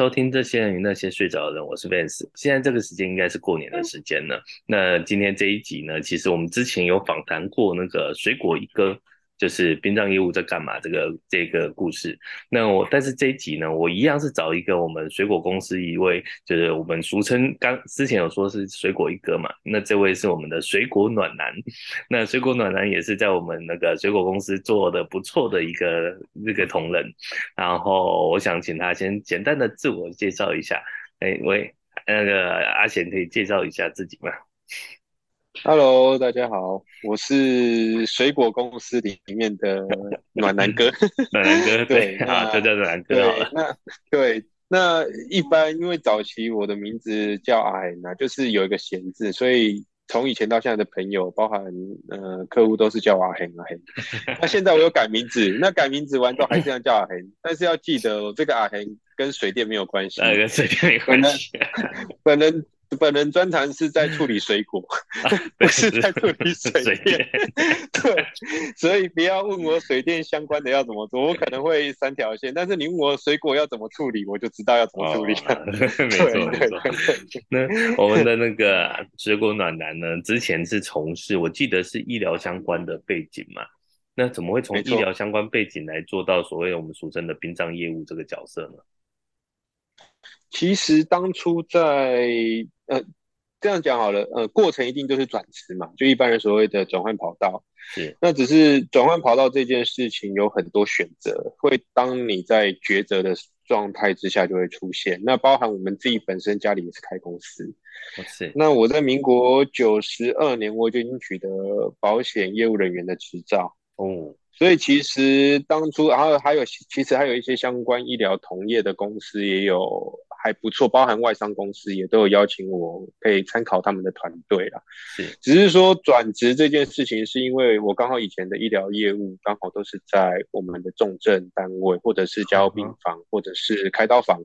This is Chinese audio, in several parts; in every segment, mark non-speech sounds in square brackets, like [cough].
收听这些人与那些睡着的人，我是 Vance。现在这个时间应该是过年的时间了。那今天这一集呢，其实我们之前有访谈过那个水果一哥。就是殡葬业务在干嘛？这个这个故事，那我但是这一集呢，我一样是找一个我们水果公司一位，就是我们俗称刚之前有说是水果一哥嘛，那这位是我们的水果暖男，那水果暖男也是在我们那个水果公司做的不错的一个那个同仁，然后我想请他先简单的自我介绍一下，哎喂，那个阿贤可以介绍一下自己吗？？Hello，大家好，我是水果公司里面的 [laughs] 暖男哥，[laughs] [laughs] 暖男哥，对，好，就叫暖男哥好了。那对，那一般因为早期我的名字叫阿贤啊，就是有一个闲字，所以从以前到现在的朋友，包含呃客户都是叫我阿贤阿贤。那现在我有改名字，那改名字完之后还是这样叫阿贤，但是要记得这个阿贤跟水电没有关系，跟水电没关系，本人。本人专长是在处理水果，啊、[laughs] 不是在处理水电。水 [laughs] 对，所以不要问我水电相关的要怎么做，我可能会三条线。但是你问我水果要怎么处理，我就知道要怎么处理。哦、[laughs] 没错没错。那我们的那个水果暖男呢，之前是从事我记得是医疗相关的背景嘛？那怎么会从医疗相关背景来做到所谓我们俗称的殡葬业务这个角色呢？其实当初在呃这样讲好了，呃过程一定就是转职嘛，就一般人所谓的转换跑道。是，那只是转换跑道这件事情有很多选择，会当你在抉择的状态之下就会出现。那包含我们自己本身家里也是开公司。是。那我在民国九十二年我就已经取得保险业务人员的执照。哦。所以其实当初，然后还有其实还有一些相关医疗同业的公司也有。还不错，包含外商公司也都有邀请我，可以参考他们的团队啦。是，只是说转职这件事情，是因为我刚好以前的医疗业务刚好都是在我们的重症单位，或者是加护病房，嗯、或者是开刀房。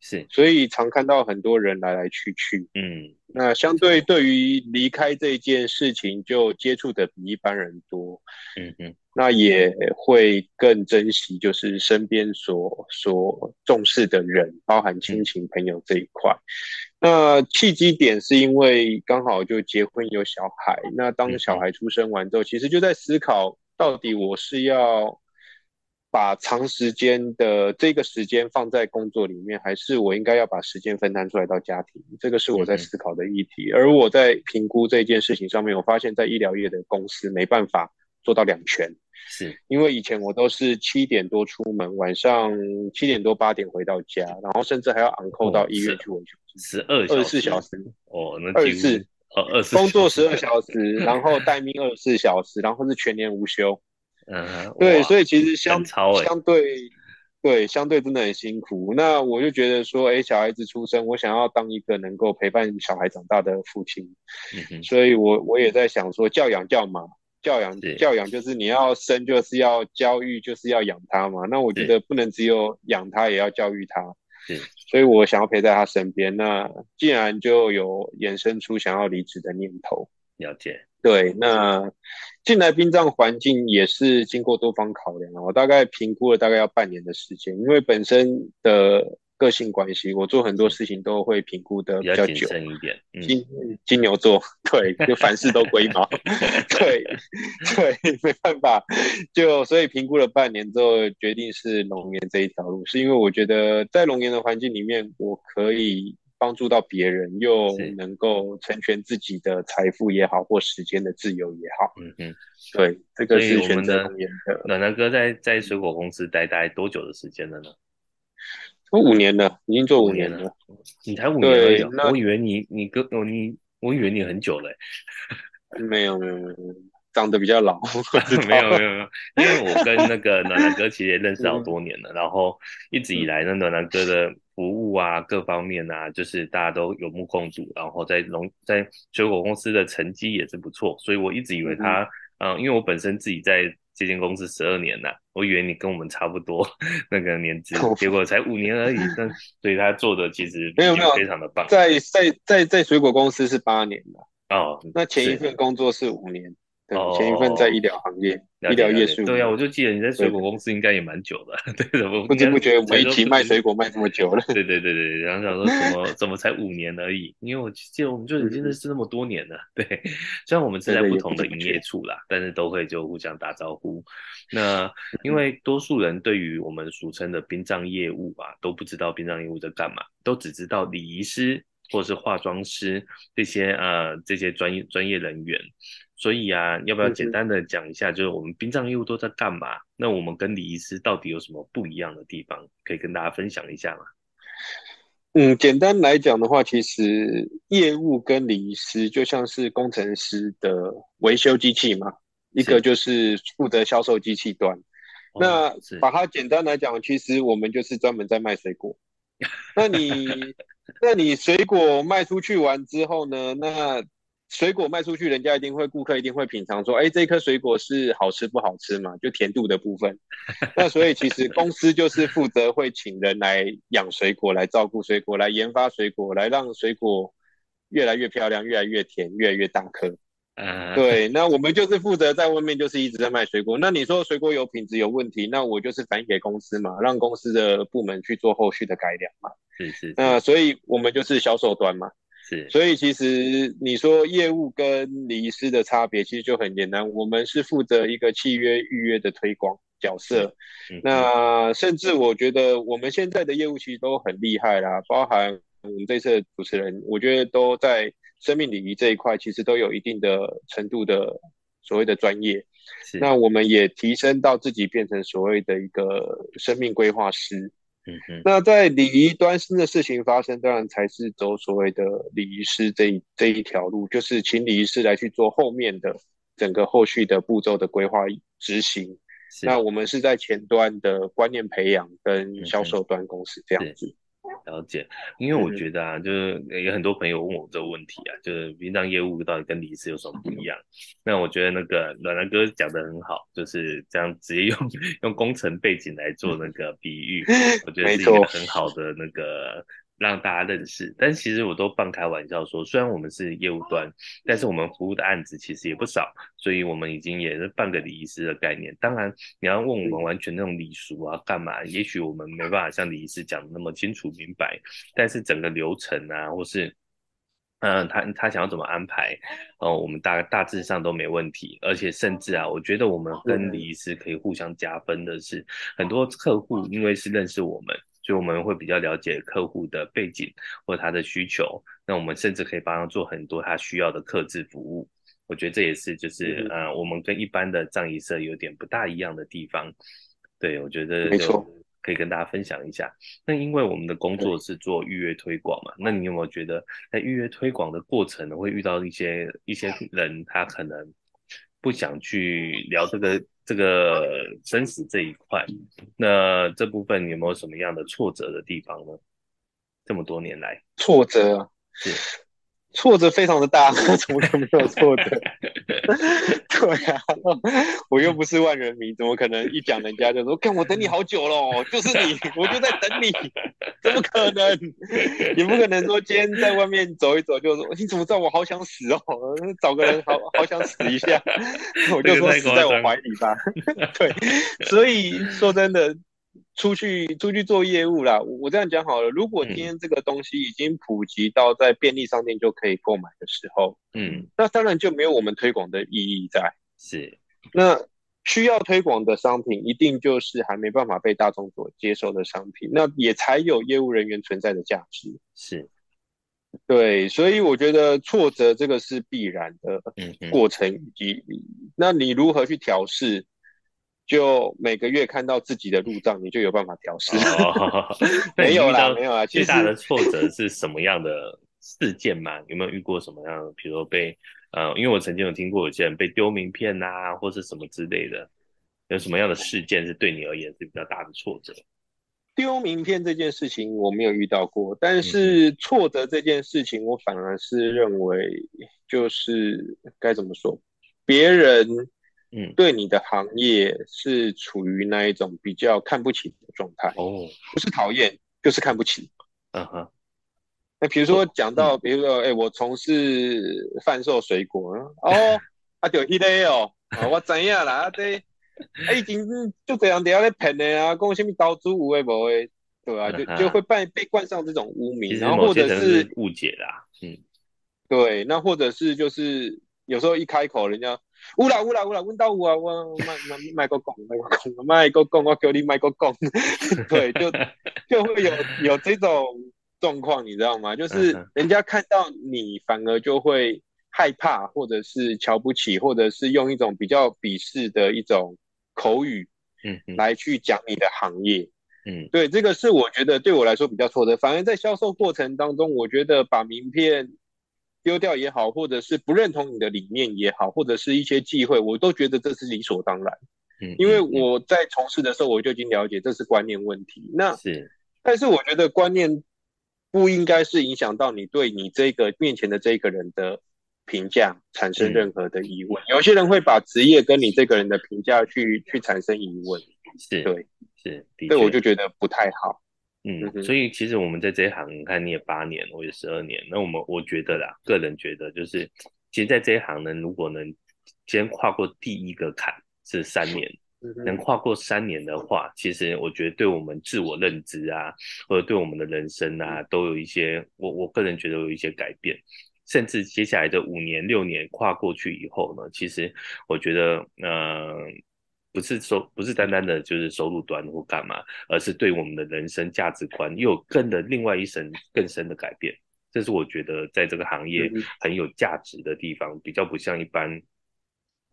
是，所以常看到很多人来来去去。嗯，那相对对于离开这件事情，就接触的比一般人多。嗯嗯。那也会更珍惜，就是身边所所重视的人，包含亲情朋友这一块。嗯、那契机点是因为刚好就结婚有小孩。那当小孩出生完之后，其实就在思考，到底我是要把长时间的这个时间放在工作里面，还是我应该要把时间分摊出来到家庭？这个是我在思考的议题。而我在评估这件事情上面，我发现，在医疗业的公司没办法做到两全。是因为以前我都是七点多出门，晚上七点多八点回到家，然后甚至还要 on call 到医院去维修，十二二十四小时哦，那二十四哦二十四工作十二小时，然后待命二十四小时，然后是全年无休。嗯，对，所以其实相超相对对相对真的很辛苦。那我就觉得说，哎，小孩子出生，我想要当一个能够陪伴小孩长大的父亲，嗯，所以我我也在想说，教养教嘛。教养教养就是你要生就是要教育就是要养他嘛，那我觉得不能只有养他也要教育他，所以我想要陪在他身边。那既然就有衍生出想要离职的念头，了解。对，那进来殡葬环境也是经过多方考量，我大概评估了大概要半年的时间，因为本身的。个性关系，我做很多事情都会评估的比较久，谨慎一点。嗯、金金牛座，对，就凡事都龟毛，[laughs] 对对，没办法，就所以评估了半年之后，决定是龙岩这一条路，是因为我觉得在龙岩的环境里面，我可以帮助到别人，又能够成全自己的财富也好，或时间的自由也好。嗯嗯，对，这个是选择。暖男哥在在水果公司待大概多久的时间了呢？都五年了，已经做五年了。年了你才五年而已，我以为你你哥我你我以为你很久了。[laughs] 没有没有没有，长得比较老。[laughs] 没有没有没有，因为我跟那个暖男哥其实也认识好多年了，嗯、然后一直以来呢，暖男哥的服务啊，各方面啊，就是大家都有目共睹，然后在农在水果公司的成绩也是不错，所以我一直以为他，嗯、呃，因为我本身自己在。这间公司十二年了，我以为你跟我们差不多 [laughs] 那个年纪，结果才五年而已。但所以他做的其实没有没有非常的棒。在在在在水果公司是八年了哦，那前一份工作是五年。对，前一份在医疗行业，医疗业术。对啊，我就记得你在水果公司应该也蛮久的，[laughs] 对的。不知不觉我们一起卖水果卖这么久了。对对对对，然后想说怎么 [laughs] 怎么才五年而已？因为我记得我们就已经认识那么多年了。对，虽然我们是在不同的营业处啦，但是都会就互相打招呼。那因为多数人对于我们俗称的殡葬业务啊，都不知道殡葬业务在干嘛，都只知道礼仪师或是化妆师这些呃这些专业专业人员。所以啊，要不要简单的讲一下，就是我们殡葬业务都在干嘛？那我们跟礼仪师到底有什么不一样的地方，可以跟大家分享一下吗？嗯，简单来讲的话，其实业务跟礼仪师就像是工程师的维修机器嘛，一个就是负责销售机器端。那把它简单来讲，其实我们就是专门在卖水果。[laughs] 那你那你水果卖出去完之后呢？那水果卖出去，人家一定会，顾客一定会品尝说，哎，这颗水果是好吃不好吃嘛？就甜度的部分。[laughs] 那所以其实公司就是负责会请人来养水果，来照顾水果，来研发水果，来让水果越来越漂亮，越来越甜，越来越大颗。嗯，对。那我们就是负责在外面就是一直在卖水果。那你说水果有品质有问题，那我就是反映给公司嘛，让公司的部门去做后续的改良嘛。是是。那所以我们就是销售端嘛。是，所以其实你说业务跟礼仪师的差别，其实就很简单。我们是负责一个契约预约的推广角色。嗯、那甚至我觉得我们现在的业务其实都很厉害啦，包含我们这次的主持人，我觉得都在生命礼仪这一块，其实都有一定的程度的所谓的专业。那我们也提升到自己变成所谓的一个生命规划师。嗯哼，那在礼仪端新的事情发生，当然才是走所谓的礼仪师这一这一条路，就是请礼仪师来去做后面的整个后续的步骤的规划执行。那我们是在前端的观念培养跟销售端公司这样子。了解，因为我觉得啊，就是有很多朋友问我这个问题啊，就是殡葬业务到底跟礼仪师有什么不一样？那我觉得那个暖男哥讲的很好，就是这样直接用 [laughs] 用工程背景来做那个比喻，我觉得是一个很好的那个。让大家认识，但其实我都半开玩笑说，虽然我们是业务端，但是我们服务的案子其实也不少，所以我们已经也是半个礼仪师的概念。当然，你要问我们完全那种礼俗啊干嘛，也许我们没办法像礼仪师讲的那么清楚明白，但是整个流程啊，或是嗯、呃，他他想要怎么安排，哦、呃，我们大大致上都没问题，而且甚至啊，我觉得我们跟礼仪师可以互相加分的是，很多客户因为是认识我们。所以我们会比较了解客户的背景或他的需求，那我们甚至可以帮他做很多他需要的客制服务。我觉得这也是就是呃，我们跟一般的葬仪社有点不大一样的地方。对，我觉得就可以跟大家分享一下。那因为我们的工作是做预约推广嘛，那你有没有觉得在预约推广的过程呢，会遇到一些一些人，他可能不想去聊这个？这个生死这一块，那这部分有没有什么样的挫折的地方呢？这么多年来，挫折是。挫折非常的大，[laughs] 怎么可能没有挫折？[laughs] 对啊，我又不是万人迷，怎么可能一讲人家就说，看我等你好久了，就是你，我就在等你，怎么可能？[laughs] 也不可能说今天在外面走一走就说，你怎么知道我好想死哦？找个人好好想死一下，我就说死在我怀里吧。对，所以说真的。出去出去做业务啦，我这样讲好了。如果今天这个东西已经普及到在便利商店就可以购买的时候，嗯，那当然就没有我们推广的意义在。是，那需要推广的商品，一定就是还没办法被大众所接受的商品，那也才有业务人员存在的价值。是，对，所以我觉得挫折这个是必然的过程以及，那你如何去调适？就每个月看到自己的入账，你就有办法调试。哦、[laughs] 没有啦，没有啦。最大的挫折是什么样的事件吗？有没有遇过什么样的？比如说被呃，因为我曾经有听过有些人被丢名片啊，或是什么之类的。有什么样的事件是对你而言是比较大的挫折？丢名片这件事情我没有遇到过，但是挫折这件事情，我反而是认为就是该怎么说，别人。嗯，对你的行业是处于那一种比较看不起的状态哦，不是讨厌就是看不起。嗯哼，那比如说讲到，比如说，哎，我从事贩售水果，哦，啊，就迄个哦，啊，我知影啦，啊，这啊已经就这样底下咧骗的啊，讲什么投资有诶无诶，对啊，就就会被被冠上这种污名，然后或者是误解啦，嗯，对，那或者是就是有时候一开口，人家乌啦乌啦乌啦，问到我啊，我卖卖卖个讲，卖个讲，卖个讲，我叫你卖个讲，[laughs] 对，就就会有有这种状况，你知道吗？就是人家看到你，反而就会。害怕，或者是瞧不起，或者是用一种比较鄙视的一种口语，嗯，来去讲你的行业，嗯，对，这个是我觉得对我来说比较挫折。反而在销售过程当中，我觉得把名片丢掉也好，或者是不认同你的理念也好，或者是一些忌讳，我都觉得这是理所当然。嗯，因为我在从事的时候，我就已经了解这是观念问题。那是，但是我觉得观念不应该是影响到你对你这个面前的这个人的。评价产生任何的疑问，嗯，有些人会把职业跟你这个人的评价去去产生疑问，是对，是，对，我就觉得不太好。嗯，所以其实我们在这一行，你看你也八年，我也十二年，那我们我觉得啦，个人觉得就是，其实在这一行呢，如果能先跨过第一个坎是三年，嗯，能。跨过三年的话，其实我觉得对我们自我认知啊，或者对我们的人生啊，都有一些，我我个人觉得有一些改变。甚至接下来的五年、六年跨过去以后呢，其实我觉得，呃，不是说不是单单的就是收入端或干嘛，而是对我们的人生价值观又有更的另外一层更深的改变。这是我觉得在这个行业很有价值的地方，比较不像一般。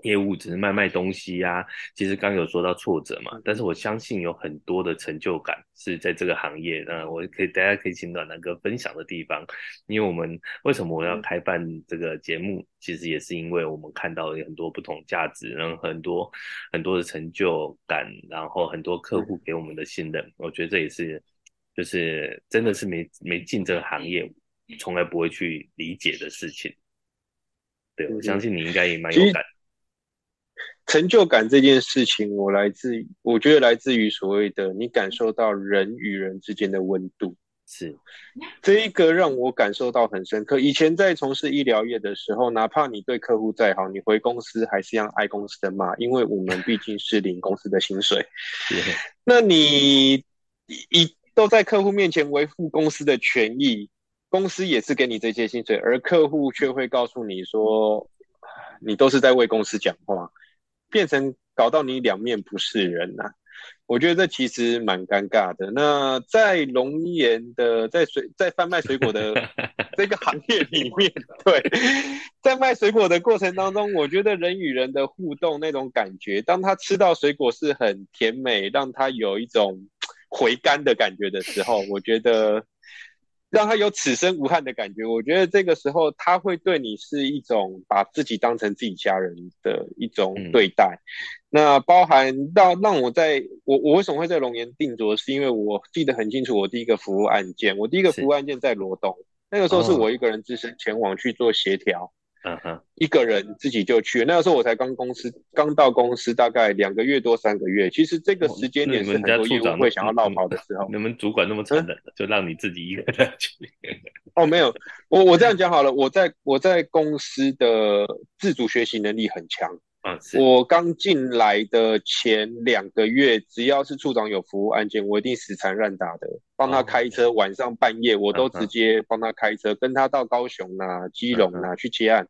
业务只是卖卖东西呀、啊，其实刚有说到挫折嘛，但是我相信有很多的成就感是在这个行业。那我可以大家可以请暖男哥分享的地方，因为我们为什么我要开办这个节目，其实也是因为我们看到了很多不同价值，然后很多很多的成就感，然后很多客户给我们的信任，我觉得这也是就是真的是没没进这个行业，从来不会去理解的事情。对，我相信你应该也蛮有感。成就感这件事情，我来自，我觉得来自于所谓的你感受到人与人之间的温度，是这一个让我感受到很深刻。以前在从事医疗业的时候，哪怕你对客户再好，你回公司还是要挨公司的骂，因为我们毕竟是领公司的薪水。[laughs] 那你一都在客户面前维护公司的权益，公司也是给你这些薪水，而客户却会告诉你说，你都是在为公司讲话。变成搞到你两面不是人呐、啊，我觉得这其实蛮尴尬的。那在龙岩的在水在贩卖水果的 [laughs] 这个行业里面，对，在卖水果的过程当中，我觉得人与人的互动那种感觉，当他吃到水果是很甜美，让他有一种回甘的感觉的时候，我觉得。让他有此生无憾的感觉，我觉得这个时候他会对你是一种把自己当成自己家人的一种对待。嗯、那包含到让我在我我为什么会在龙岩定着，是因为我记得很清楚，我第一个服务案件，我第一个服务案件在罗东，那个时候是我一个人自身前往去做协调。嗯哼，一个人自己就去，那个时候我才刚公司刚到公司，大概两个月多三个月。其实这个时间点是很多业务会想要闹跑的时候。[laughs] 你们主管那么残忍的，就让你自己一个人去。哦，没有，我我这样 [laughs] 讲好了，我在我在公司的自主学习能力很强。嗯，我刚进来的前两个月，只要是处长有服务案件，我一定死缠烂打的帮他开车，晚上半夜我都直接帮他开车，跟他到高雄啊、基隆啊去接案。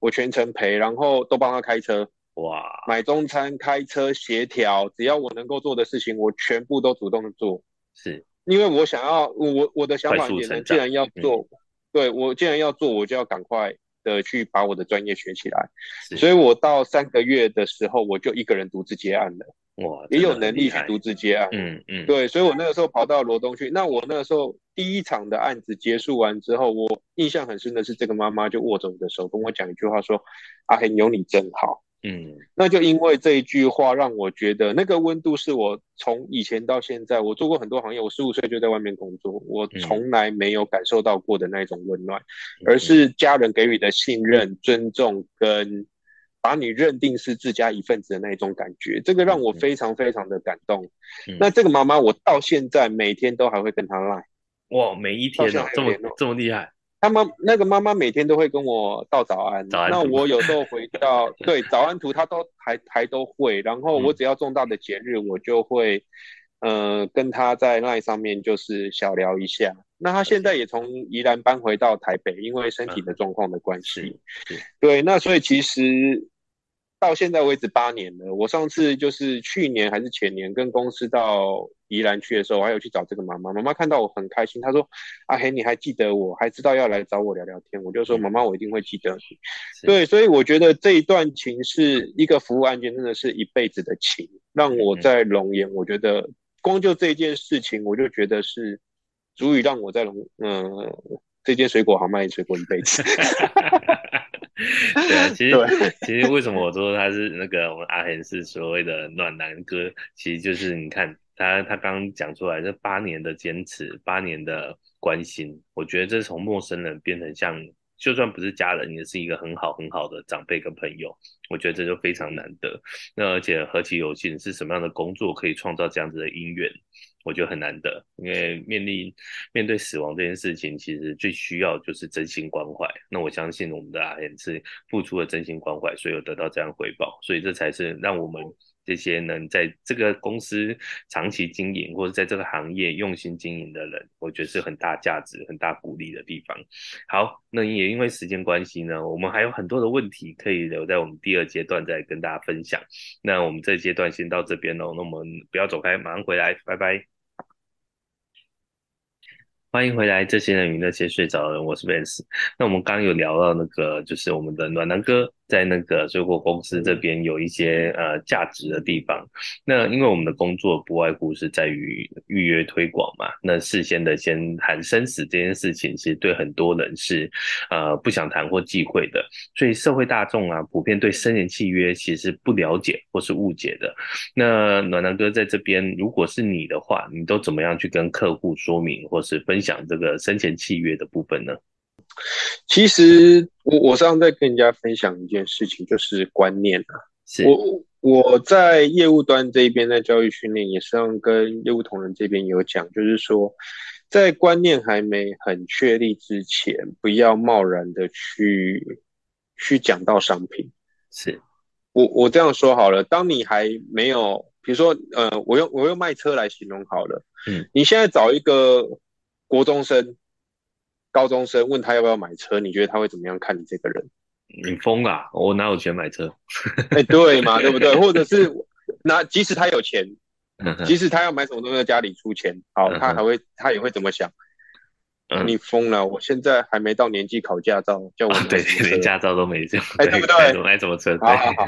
我全程陪，然后都帮他开车，哇，买中餐、开车、协调，只要我能够做的事情，我全部都主动做。是，因为我想要，我我的想法也是，既然要做，嗯、对我既然要做，我就要赶快的去把我的专业学起来。所以我到三个月的时候，我就一个人独自接案了。哇，也有能力去独自接案。嗯嗯，对，所以我那个时候跑到罗东去。那我那个时候第一场的案子结束完之后，我印象很深的是，这个妈妈就握着我的手，跟我讲一句话，说：“阿恒有你真好。”嗯，那就因为这一句话，让我觉得那个温度是我从以前到现在，我做过很多行业，我十五岁就在外面工作，我从来没有感受到过的那种温暖，而是家人给予的信任、尊重跟。把你认定是自家一份子的那一种感觉，这个让我非常非常的感动。嗯、那这个妈妈，我到现在每天都还会跟她赖。哇，每一天、哦、这么这么厉害。他妈那个妈妈每天都会跟我道早安，早安那我有时候回到对早安图，他都还还都会。然后我只要重大的节日，我就会、嗯、呃跟他在 LINE 上面就是小聊一下。那他现在也从宜兰搬回到台北，因为身体的状况的关系。嗯、对，那所以其实到现在为止八年了。我上次就是去年还是前年跟公司到。宜兰去的时候，我还有去找这个妈妈。妈妈看到我很开心，她说：“阿黑，你还记得我，还知道要来找我聊聊天。”我就说：“妈妈，我一定会记得你。”对，所以我觉得这一段情是一个服务案件，真的是一辈子的情，让我在龙岩，我觉得光就这件事情，我就觉得是足以让我在龙嗯、呃、这间水果行卖水果一辈子。[laughs] [laughs] 对啊，[laughs] 其实 [laughs] 其实为什么我说他是那个我们阿恒是所谓的暖男哥，其实就是你看。他他刚刚讲出来这八年的坚持，八年的关心，我觉得这从陌生人变成像，就算不是家人，也是一个很好很好的长辈跟朋友，我觉得这就非常难得。那而且何其有幸，是什么样的工作可以创造这样子的姻缘？我觉得很难得，因为面临面对死亡这件事情，其实最需要就是真心关怀。那我相信我们的阿贤是付出了真心关怀，所以有得到这样回报，所以这才是让我们。这些能在这个公司长期经营，或者在这个行业用心经营的人，我觉得是很大价值、很大鼓励的地方。好，那也因为时间关系呢，我们还有很多的问题可以留在我们第二阶段再跟大家分享。那我们这阶段先到这边喽，那我们不要走开，马上回来，拜拜。欢迎回来，这些人与那些睡着的人，我是 Vance。那我们刚刚有聊到那个，就是我们的暖男哥。在那个水果公司这边有一些呃价值的地方，那因为我们的工作不外乎是在于预约推广嘛，那事先的先谈生死这件事情，其实对很多人是呃不想谈或忌讳的，所以社会大众啊普遍对生前契约其实不了解或是误解的。那暖男哥在这边，如果是你的话，你都怎么样去跟客户说明或是分享这个生前契约的部分呢？其实我我上次在跟人家分享一件事情，就是观念啊。我我在业务端这边在教育训练，也是让跟业务同仁这边有讲，就是说，在观念还没很确立之前，不要贸然的去去讲到商品。是我我这样说好了，当你还没有，比如说呃，我用我用卖车来形容好了。嗯，你现在找一个国中生。高中生问他要不要买车，你觉得他会怎么样看你这个人？你疯啦！我哪有钱买车？哎、欸，对嘛，对不对？或者是那即使他有钱，即使他要买什么东西，在家里出钱，好，他还会他也会怎么想？嗯、你疯了！我现在还没到年纪考驾照，叫我对，连驾照都没有，哎、欸，对不对？买什么车？好好好，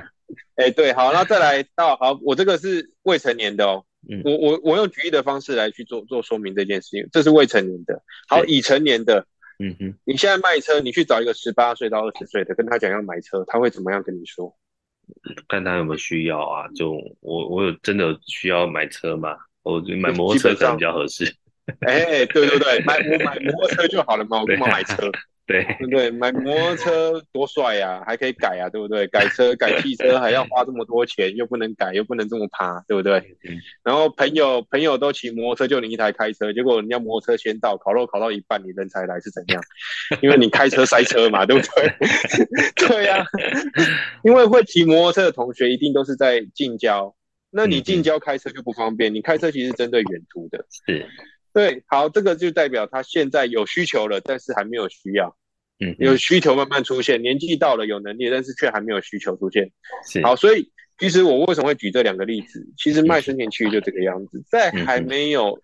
哎、欸，对，好，那再来到好，我这个是未成年的哦。嗯、我我我用举例的方式来去做做说明这件事情，这是未成年的。好，已成年的。嗯哼，你现在卖车，你去找一个十八岁到二十岁的，跟他讲要买车，他会怎么样跟你说？看他有没有需要啊？就我我有真的需要买车吗？我买摩托车可能比较合适。哎、欸，对对对，买我买摩托车就好了嘛，我干嘛买车？对 [laughs] 对不对？买摩托车多帅呀、啊，还可以改啊，对不对？改车 [laughs] 改汽车还要花这么多钱，又不能改，又不能这么趴，对不对？嗯、然后朋友朋友都骑摩托车，就你一台开车，结果人家摩托车先到，烤肉烤到一半，你人才来是怎样？[laughs] 因为你开车塞车嘛，对不对？对呀、啊，因为会骑摩托车的同学一定都是在近郊，那你近郊开车就不方便，你开车其实针对远途的。是。对，好，这个就代表他现在有需求了，但是还没有需要。嗯，有需求慢慢出现，年纪到了有能力，但是却还没有需求出现。好，所以其实我为什么会举这两个例子？其实卖生前契约就这个样子，在还没有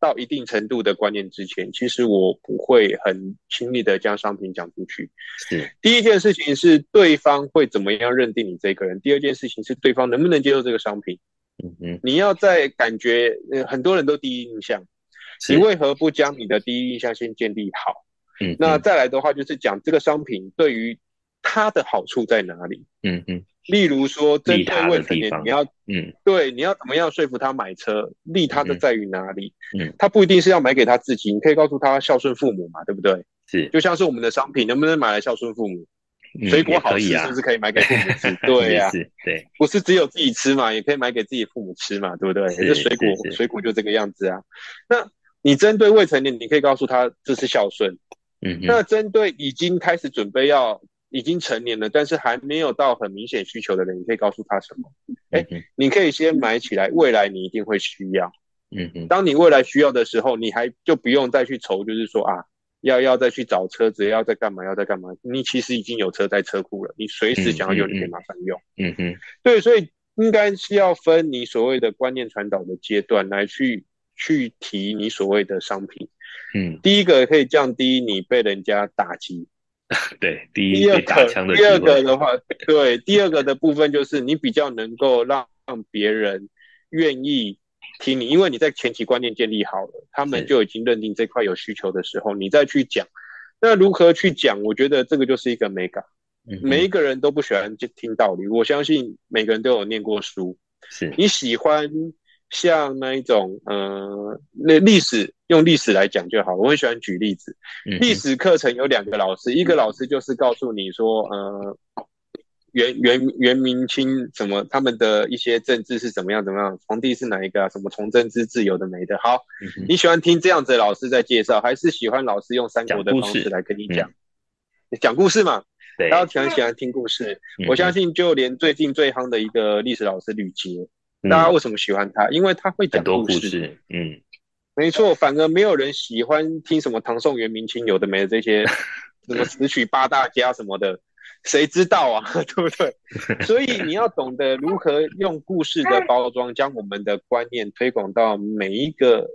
到一定程度的观念之前，其实我不会很轻易的将商品讲出去。是，第一件事情是对方会怎么样认定你这个人，第二件事情是对方能不能接受这个商品。嗯嗯，你要在感觉，呃，很多人都第一印象。你为何不将你的第一印象先建立好？嗯，那再来的话就是讲这个商品对于它的好处在哪里？嗯嗯，例如说针对未成年，你要嗯，对，你要怎么样说服他买车？利他的在于哪里？嗯，他不一定是要买给他自己，你可以告诉他孝顺父母嘛，对不对？是，就像是我们的商品能不能买来孝顺父母？水果好吃是不是可以买给父母吃？[laughs] 对呀，对，不是只有自己吃嘛，也可以买给自己父母吃嘛，对不对？这水果水果就这个样子啊，那。你针对未成年，你可以告诉他这是孝顺，嗯，那针对已经开始准备要已经成年了，但是还没有到很明显需求的人，你可以告诉他什么？哎、嗯，你可以先买起来，未来你一定会需要。嗯嗯，当你未来需要的时候，你还就不用再去愁，就是说啊，要要再去找车子，要再干嘛，要再干嘛？你其实已经有车在车库了，你随时想要用，你可以马上用。嗯嗯，对，所以应该是要分你所谓的观念传导的阶段来去去提你所谓的商品。嗯，第一个可以降低你被人家打击。[laughs] 对，第一个打枪的。第二个的话，对，第二个的部分就是你比较能够让让别人愿意。听你，因为你在前期观念建立好了，他们就已经认定这块有需求的时候，你再去讲，那如何去讲？我觉得这个就是一个美感。嗯，每一个人都不喜欢听道理，我相信每个人都有念过书。是你喜欢像那一种，呃，那历史用历史来讲就好。我很喜欢举例子，历史课程有两个老师，一个老师就是告诉你说，呃。元元元明清什么他们的一些政治是怎么样怎么样？皇帝是哪一个啊？什么崇祯之治有的没的？好，嗯，你喜欢听这样子的老师在介绍，还是喜欢老师用三国的方式来跟你讲？讲故事嘛，大家喜欢喜欢听故事，嗯。我相信就连最近最夯的一个历史老师吕捷，嗯，大家为什么喜欢他？因为他会讲故事。嗯，没错，反而没有人喜欢听什么唐宋元明清有的没的这些 [laughs] 什么词曲八大家什么的。谁知道啊，[laughs] 对不对？所以你要懂得如何用故事的包装，将我们的观念推广到每一个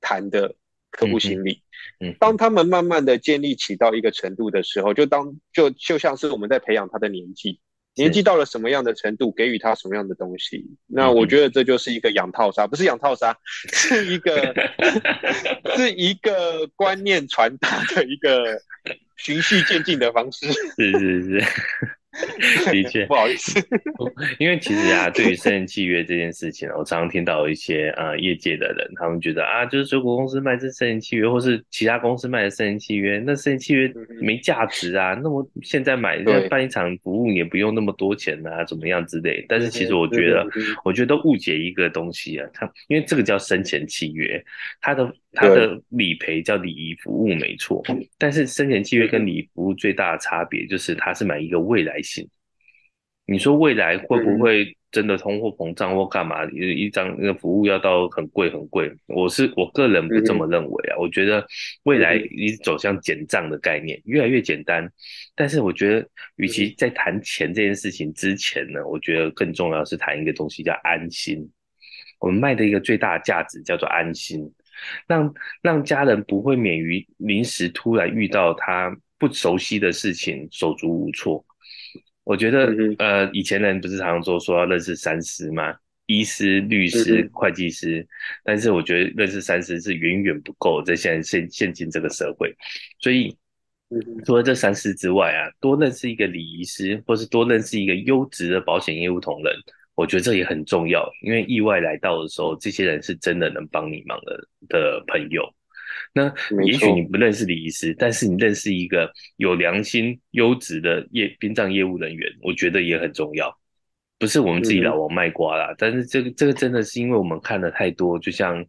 谈的客户心里。嗯，当他们慢慢的建立起到一个程度的时候，就当就就像是我们在培养他的年纪，年纪到了什么样的程度，给予他什么样的东西。那我觉得这就是一个养套杀，不是养套杀，[laughs] 是一个 [laughs] 是一个观念传达的一个。循序渐进的方式，是 [laughs] 是是。[laughs] 的确，[laughs] 不好意思，[laughs] 因为其实啊，对于生前契约这件事情，我常常听到一些呃业界的人，他们觉得啊，就是水果公司卖这生前契约，或是其他公司卖的生前契约，那生前契约没价值啊，那么现在买办一场服务也不用那么多钱啊，怎么样之类。但是其实我觉得，我觉得都误解一个东西啊，它因为这个叫生前契约，它的它的理赔叫礼仪服务没错，但是生前契约跟礼仪服务最大的差别就是它是买一个未来性。你说未来会不会真的通货膨胀或干嘛？一一张那个服务要到很贵很贵？我是我个人不这么认为啊。我觉得未来一直走向减账的概念，越来越简单。但是我觉得，与其在谈钱这件事情之前呢，我觉得更重要是谈一个东西叫安心。我们卖的一个最大的价值叫做安心，让让家人不会免于临时突然遇到他不熟悉的事情，手足无措。我觉得，呃，以前人不是常常说说要认识三师吗？医师、律师、会计师。但是我觉得认识三师是远远不够，在现在现现今这个社会。所以，除了这三师之外啊，多认识一个礼仪师，或是多认识一个优质的保险业务同仁，我觉得这也很重要。因为意外来到的时候，这些人是真的能帮你忙的的朋友。那也许你不认识李医师，但是你认识一个有良心、优质的业殡葬业务人员，我觉得也很重要。不是我们自己老王卖瓜啦，但是这个这个真的是因为我们看了太多，就像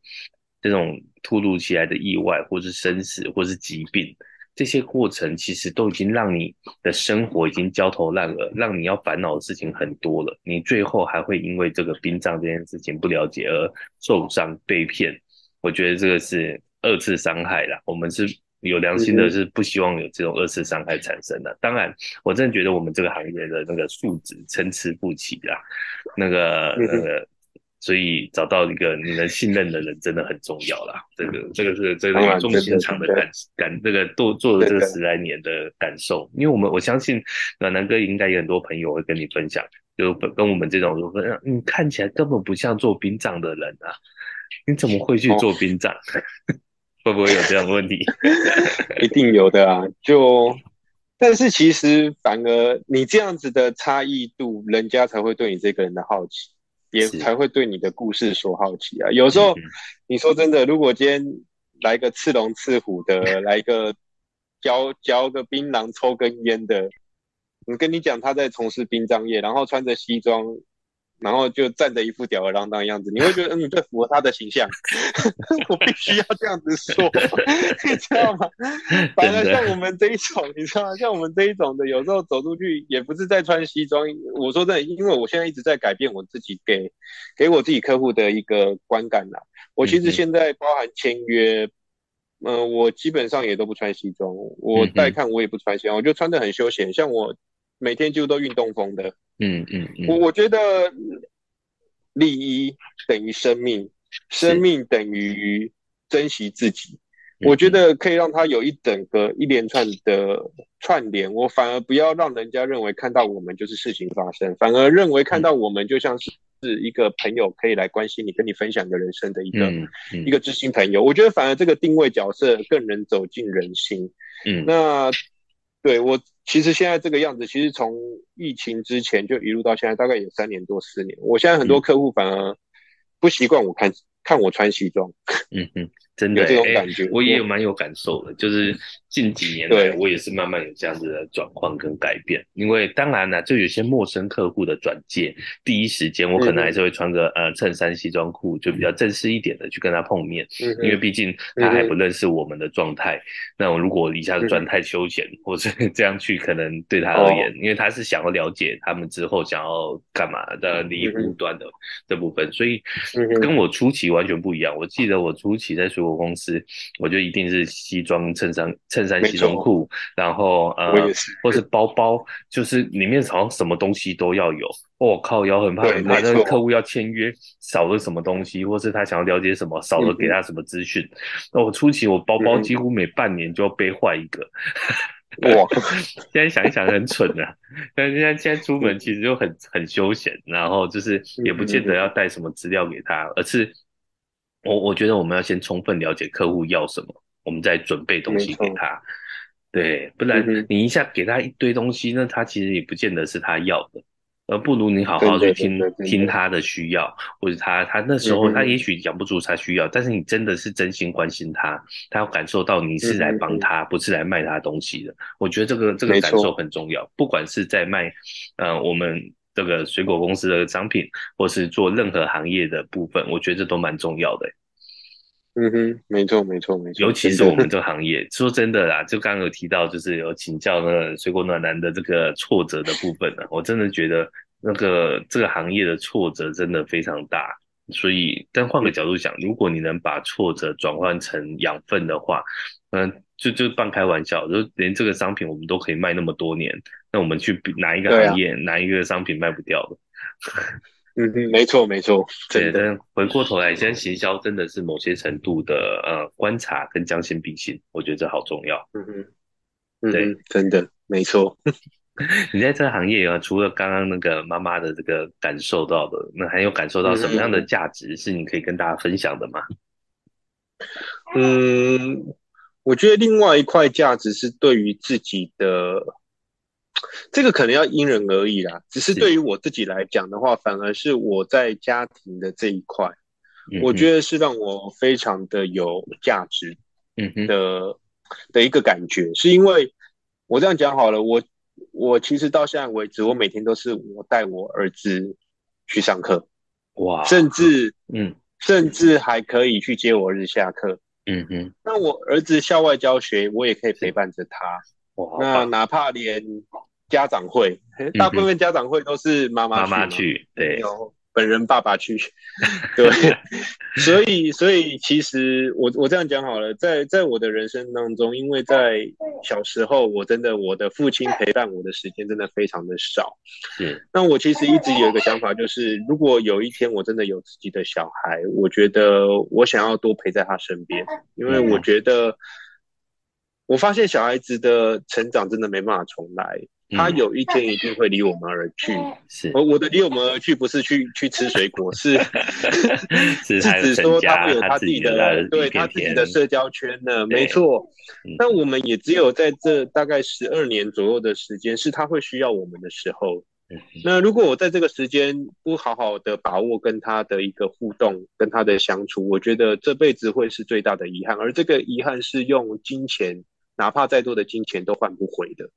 这种突如其来的意外，或是生死，或是疾病，这些过程其实都已经让你的生活已经焦头烂额，让你要烦恼的事情很多了。你最后还会因为这个殡葬这件事情不了解而受伤被骗，我觉得这个是。二次伤害啦，我们是有良心的，是不希望有这种二次伤害产生的。当然，我真的觉得我们这个行业的那个素质参差不齐啦，那个那个，所以找到一个你能信任的人真的很重要啦。这个这个是这个语重心长的感感，这个做做了这个十来年的感受。因为我们我相信暖男哥应该有很多朋友会跟你分享，就跟我们这种说，你看起来根本不像做殡葬的人啊，你怎么会去做殡葬？哦会不会有这样的问题？[laughs] 一定有的啊！就，但是其实反而你这样子的差异度，人家才会对你这个人的好奇，也才会对你的故事所好奇啊。有时候你说真的，如果今天来个刺龙刺虎的，来个嚼嚼个槟榔、抽根烟的，我跟你讲他在从事殡葬业，然后穿着西装，然后就站着一副吊儿郎当的样子，你会觉得嗯，这符合他的形象。[laughs] 我必须要这样子说，[laughs] 你知道吗？反而像我们这一种，你知道吗？像我们这一种的，有时候走出去也不是在穿西装。我说真的，因为我现在一直在改变我自己给给我自己客户的一个观感呐。我其实现在包含签约，嗯、呃，我基本上也都不穿西装，我带看我也不穿西装，我就穿的很休闲，像我。每天几乎都运动风的，嗯嗯嗯，我我觉得利益等于生命，生命等于珍惜自己。我觉得可以让他有一整个一连串的串联，我反而不要让人家认为看到我们就是事情发生，反而认为看到我们就像是是一个朋友，可以来关心你，跟你分享的人生的一个一个知心朋友。我觉得反而这个定位角色更能走进人心。嗯，那。对，我其实现在这个样子，其实从疫情之前就一路到现在，大概有三年多四年。我现在很多客户反而不习惯我看看我穿西装。嗯嗯。真的、欸，有这种感觉，我也有蛮有感受的。就是近几年来，我也是慢慢有这样子的转换跟改变。因为当然呢，就有些陌生客户的转介，第一时间我可能还是会穿个呃衬衫西装裤，就比较正式一点的去跟他碰面。因为毕竟他还不认识我们的状态。那我如果一下子转太休闲，或是 [laughs] 这样去，可能对他而言，因为他是想要了解他们之后想要干嘛的礼仪护端的这部分，所以跟我初期完全不一样。我记得我初期在说。公司，我就一定是西装衬衫、衬衫西装裤，然后呃，或是包包，就是里面好像什么东西都要有。我、哦、靠，腰很怕很怕，那个客户要签约少了什么东西，或是他想要了解什么少了给他什么资讯。那、嗯、我初期我包包几乎每半年就要背坏一个。哇，[laughs] 现在想一想很蠢啊，但是现在现在出门其实就很很休闲，然后就是也不见得要带什么资料给他，而是。我我觉得我们要先充分了解客户要什么，我们再准备东西给他。对，不然你一下给他一堆东西，那他其实也不见得是他要的，而不如你好好去听听他的需要，或者他他那时候他也许讲不出他需要，但是你真的是真心关心他，他要感受到你是来帮他，不是来卖他东西的。我觉得这个这个感受很重要，不管是在卖，呃，我们。这个水果公司的商品，或是做任何行业的部分，我觉得这都蛮重要的。嗯哼，没错，没错，没错。尤其是我们这个行业，说真的啦，就刚刚有提到，就是有请教那个水果暖男的这个挫折的部分呢，我真的觉得那个这个行业的挫折真的非常大。所以，但换个角度想，如果你能把挫折转换成养分的话，嗯。就就半开玩笑，就连这个商品我们都可以卖那么多年，那我们去哪一个行业，啊、哪一个商品卖不掉的？[laughs] 嗯嗯，没错没错。对，但回过头来，现在行销真的是某些程度的呃观察跟将心比心，我觉得这好重要。嗯嗯，对，真的没错。[laughs] 你在这个行业啊，除了刚刚那个妈妈的这个感受到的，那还有感受到什么样的价值是你可以跟大家分享的吗？嗯。我觉得另外一块价值是对于自己的，这个可能要因人而异啦。只是对于我自己来讲的话，反而是我在家庭的这一块，我觉得是让我非常的有价值，嗯的的一个感觉，是因为我这样讲好了，我我其实到现在为止，我每天都是我带我儿子去上课，哇，甚至嗯，甚至还可以去接我儿子下课。嗯哼，那我儿子校外教学，我也可以陪伴着他。哇，那哪怕连家长会，大部分家长会都是妈妈妈妈去，对。本人爸爸去，[laughs] 对，所以所以其实我我这样讲好了，在在我的人生当中，因为在小时候，我真的我的父亲陪伴我的时间真的非常的少。是，那我其实一直有一个想法，就是如果有一天我真的有自己的小孩，我觉得我想要多陪在他身边，因为我觉得我发现小孩子的成长真的没办法重来。他有一天一定会离我们而去，是。我我的离我们而去不是去去吃水果，是 [laughs] 是指说他会有他自己的，对他自己的社交圈呢，没错。但我们也只有在这大概十二年左右的时间，是他会需要我们的时候。那如果我在这个时间不好好的把握跟他的一个互动，跟他的相处，我觉得这辈子会是最大的遗憾。而这个遗憾是用金钱哪怕再多的金钱都换不回的。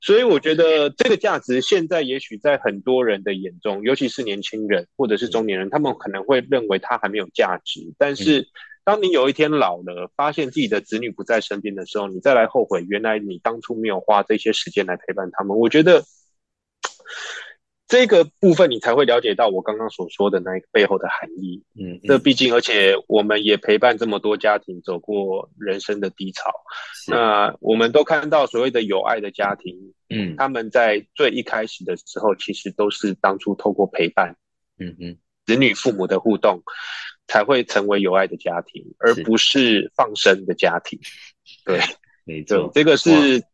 所以我觉得这个价值现在也许在很多人的眼中，尤其是年轻人或者是中年人，他们可能会认为它还没有价值。但是当你有一天老了，发现自己的子女不在身边的时候，你再来后悔，原来你当初没有花这些时间来陪伴他们。我觉得。这个部分你才会了解到我刚刚所说的那个背后的含义。嗯，嗯，这毕竟，而且我们也陪伴这么多家庭走过人生的低潮。那我们都看到所谓的有爱的家庭，嗯，他们在最一开始的时候，其实都是当初透过陪伴，嗯嗯，子女父母的互动，才会成为有爱的家庭，而不是放生的家庭。对，[laughs] 没错，这个是，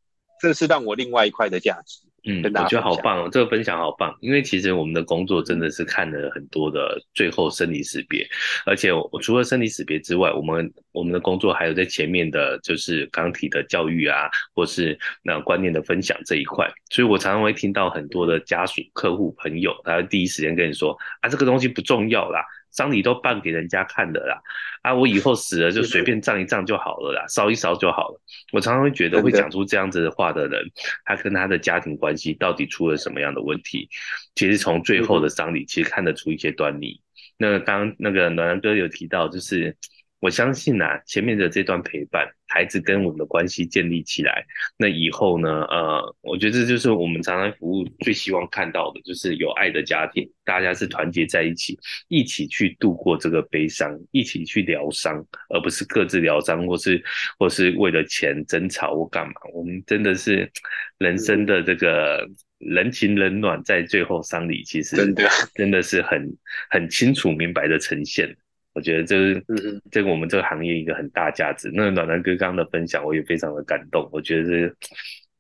这是让我另外一块的价值。嗯，我觉得好棒哦，这个分享好棒，因为其实我们的工作真的是看了很多的最后生离死别，而且我除了生离死别之外，我们我们的工作还有在前面的，就是刚提的教育啊，或是那观念的分享这一块，所以我常常会听到很多的家属、客户、朋友，他会第一时间跟你说啊，这个东西不重要啦。丧礼都办给人家看的啦，啊，我以后死了就随便葬一葬就好了啦，烧一烧就好了。我常常会觉得会讲出这样子的话的人，他跟他的家庭关系到底出了什么样的问题？其实从最后的丧礼，其实看得出一些端倪。那刚刚那个暖男哥有提到，就是。我相信啊，前面的这段陪伴，孩子跟我们的关系建立起来，那以后呢，呃，我觉得这就是我们常常服务最希望看到的，就是有爱的家庭，大家是团结在一起，一起去度过这个悲伤，一起去疗伤，而不是各自疗伤，或是或是为了钱争吵或干嘛。我们真的是人生的这个人情冷暖，在最后丧礼，其实真的真的是很很清楚明白的呈现。我觉得这是这个我们这个行业一个很大价值。那暖男哥刚刚的分享，我也非常的感动。我觉得是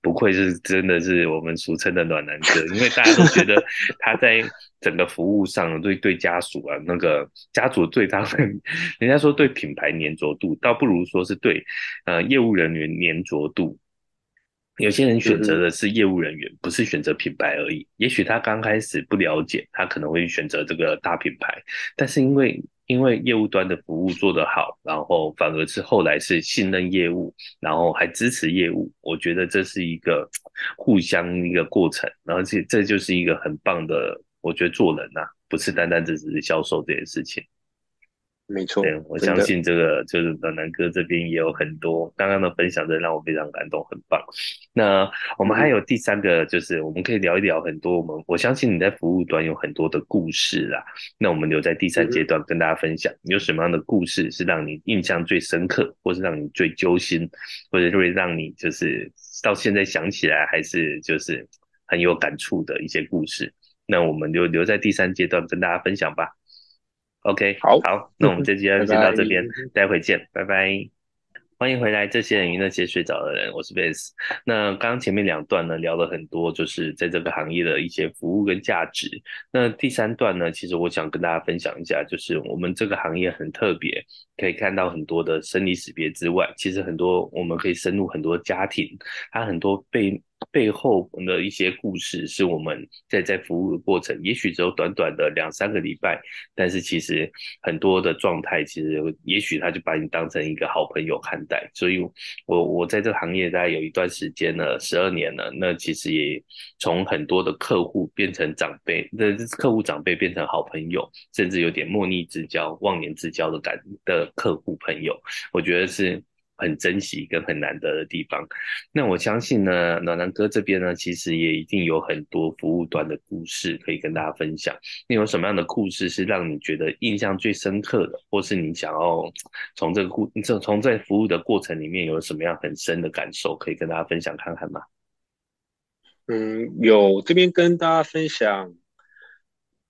不愧是真的是我们俗称的暖男哥，因为大家都觉得他在整个服务上，对对家属啊，那个家属对他们，人家说对品牌粘着度，倒不如说是对呃业务人员粘着度。有些人选择的是业务人员，不是选择品牌而已。也许他刚开始不了解，他可能会选择这个大品牌，但是因为因为业务端的服务做得好，然后反而是后来是信任业务，然后还支持业务。我觉得这是一个互相一个过程，而且这这就是一个很棒的，我觉得做人呐、不是单单只是销售这件事情。没错，对，我相信这个就是暖男哥这边也有很多刚刚的分享，真的让我非常感动，很棒。那我们还有第三个，就是我们可以聊一聊很多我们，我相信你在服务端有很多的故事啦。那我们留在第三阶段跟大家分享，有什么样的故事是让你印象最深刻，或是让你最揪心，或者会让你就是到现在想起来还是就是很有感触的一些故事。那我们就留在第三阶段跟大家分享吧。OK，好，好，那我们这期就 [laughs] 先到这边，待会见，拜拜。欢迎回来，这些人与那些睡着的人，我是 Vance。那刚刚前面两段呢，聊了很多，就是在这个行业的一些服务跟价值。那第三段呢，其实我想跟大家分享一下，就是我们这个行业很特别，可以看到很多的生离死别之外，其实很多我们可以深入很多家庭，它很多被。背后的一些故事，是我们在在服务的过程，也许只有短短的两三个礼拜，但是其实很多的状态，其实也许他就把你当成一个好朋友看待。所以我我在这个行业大概有一段时间了，十二年了，那其实也从很多的客户变成长辈，那客户长辈变成好朋友，甚至有点莫逆之交、忘年之交的感的客户朋友，我觉得是。很珍惜跟很难得的地方，那我相信呢，暖男哥这边呢，其实也一定有很多服务端的故事可以跟大家分享。你有什么样的故事是让你觉得印象最深刻的，或是你想要从这个故，从从在服务的过程里面有什么样很深的感受，可以跟大家分享看看吗？嗯，有，这边跟大家分享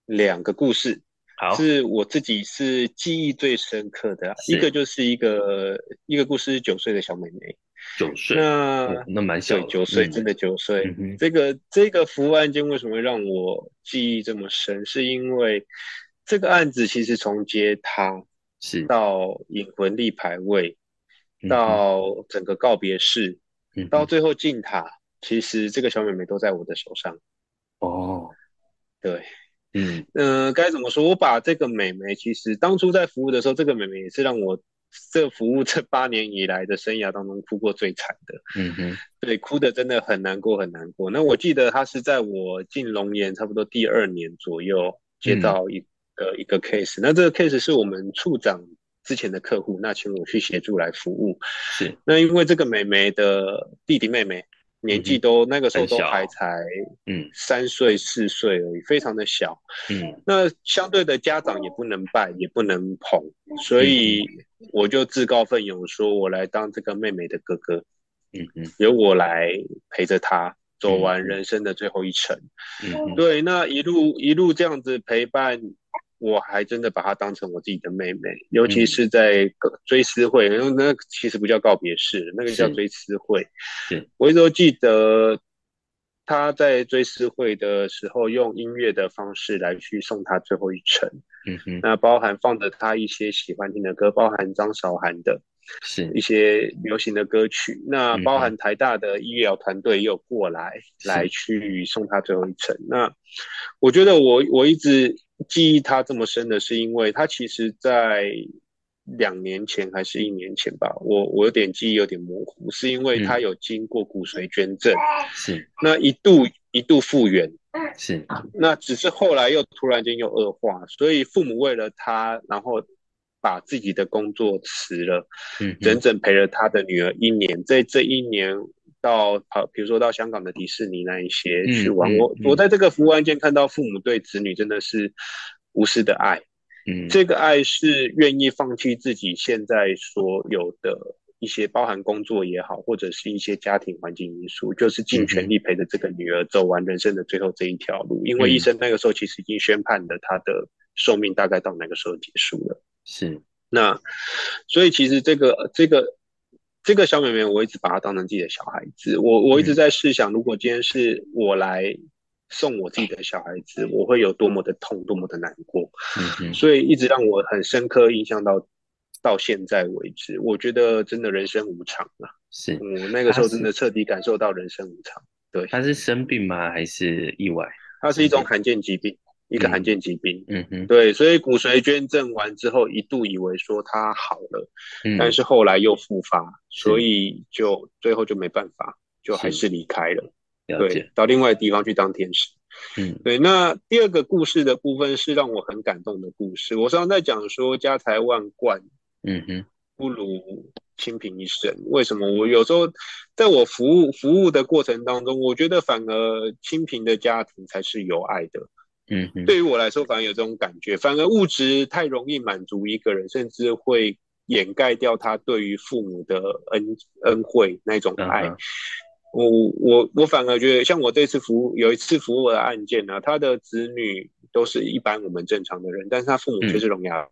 两个故事。好，是我自己是记忆最深刻的，一个就是一个一个故事，九岁的小妹妹，九岁，那、嗯、那蛮小，九岁真的九岁、嗯。这个这个服务案件为什么会让我记忆这么深？是因为这个案子其实从接他，是到引魂立牌位，到整个告别式、嗯，到最后进塔，其实这个小妹妹都在我的手上。哦，对。嗯，呃，该怎么说？我把这个妹妹，其实当初在服务的时候，这个妹妹也是让我这服务这八年以来的生涯当中哭过最惨的。嗯哼，对，哭的真的很难过，很难过。那我记得她是在我进龙岩差不多第二年左右接到一个、嗯、一个 case，那这个 case 是我们处长之前的客户，那请我去协助来服务。是，那因为这个妹妹的弟弟妹妹。年纪都、嗯、那个时候都还才嗯三岁四岁而已，非常的小。嗯，那相对的家长也不能拜，也不能捧，所以我就自告奋勇说，我来当这个妹妹的哥哥。嗯嗯，由我来陪着她走完人生的最后一程。嗯，对，那一路一路这样子陪伴。我还真的把她当成我自己的妹妹，尤其是在追思会，因为那其实不叫告别式，那个叫追思会。我一直都记得她在追思会的时候，用音乐的方式来去送她最后一程。嗯哼，那包含放着她一些喜欢听的歌，包含张韶涵的，是一些流行的歌曲。那包含台大的医疗团队也有过来来去送她最后一程。那我觉得我我一直。记忆他这么深的是因为他其实，在两年前还是一年前吧，我我有点记忆有点模糊，是因为他有经过骨髓捐赠，是、嗯、那一度一度复原，是。那只是后来又突然间又恶化，所以父母为了他，然后把自己的工作辞了，嗯，整整陪了他的女儿一年，在这一年。到好，比如说到香港的迪士尼那一些去玩，嗯嗯、我我在这个服务案件看到父母对子女真的是无私的爱，嗯，这个爱是愿意放弃自己现在所有的一些包含工作也好，或者是一些家庭环境因素，就是尽全力陪着这个女儿走完人生的最后这一条路，嗯、因为医生那个时候其实已经宣判了他的寿命大概到那个时候结束了，是，那所以其实这个这个。这个小妹妹，我一直把她当成自己的小孩子。我我一直在试想，如果今天是我来送我自己的小孩子，我会有多么的痛，多么的难过。嗯，所以一直让我很深刻印象到到现在为止。我觉得真的人生无常啊。是，嗯，那个时候真的彻底感受到人生无常。对，他是生病吗？还是意外？他是一种罕见疾病。一个罕见疾病，嗯嗯，对，所以骨髓捐赠完之后，一度以为说他好了，嗯，但是后来又复发，所以就最后就没办法，就还是离开了，了对，到另外的地方去当天使，嗯，对。那第二个故事的部分是让我很感动的故事。我常常在讲说家财万贯，嗯哼，不如清贫一生。为什么？我有时候在我服务服务的过程当中，我觉得反而清贫的家庭才是有爱的。嗯，对于我来说，反而有这种感觉。反而物质太容易满足一个人，甚至会掩盖掉他对于父母的恩恩惠那种爱。Uh. 我我我反而觉得，像我这次服务有一次服务的案件呢、啊，他的子女都是一般我们正常的人，但是他父母却是聋哑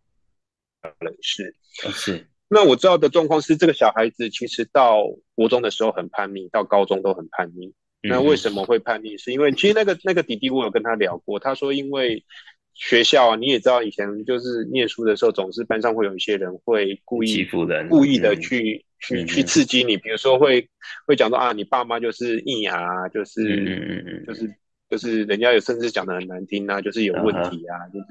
人士。嗯、是。那我知道的状况是，这个小孩子其实到国中的时候很叛逆，到高中都很叛逆。那为什么会叛逆？是因为其实那个那个弟弟我有跟他聊过，他说因为学校啊，你也知道以前就是念书的时候，总是班上会有一些人会故意欺负人，故意的去去去刺激你，比如说会会讲到啊，你爸妈就是硬啊，就是就是就是人家有甚至讲的很难听啊，就是有问题啊，就是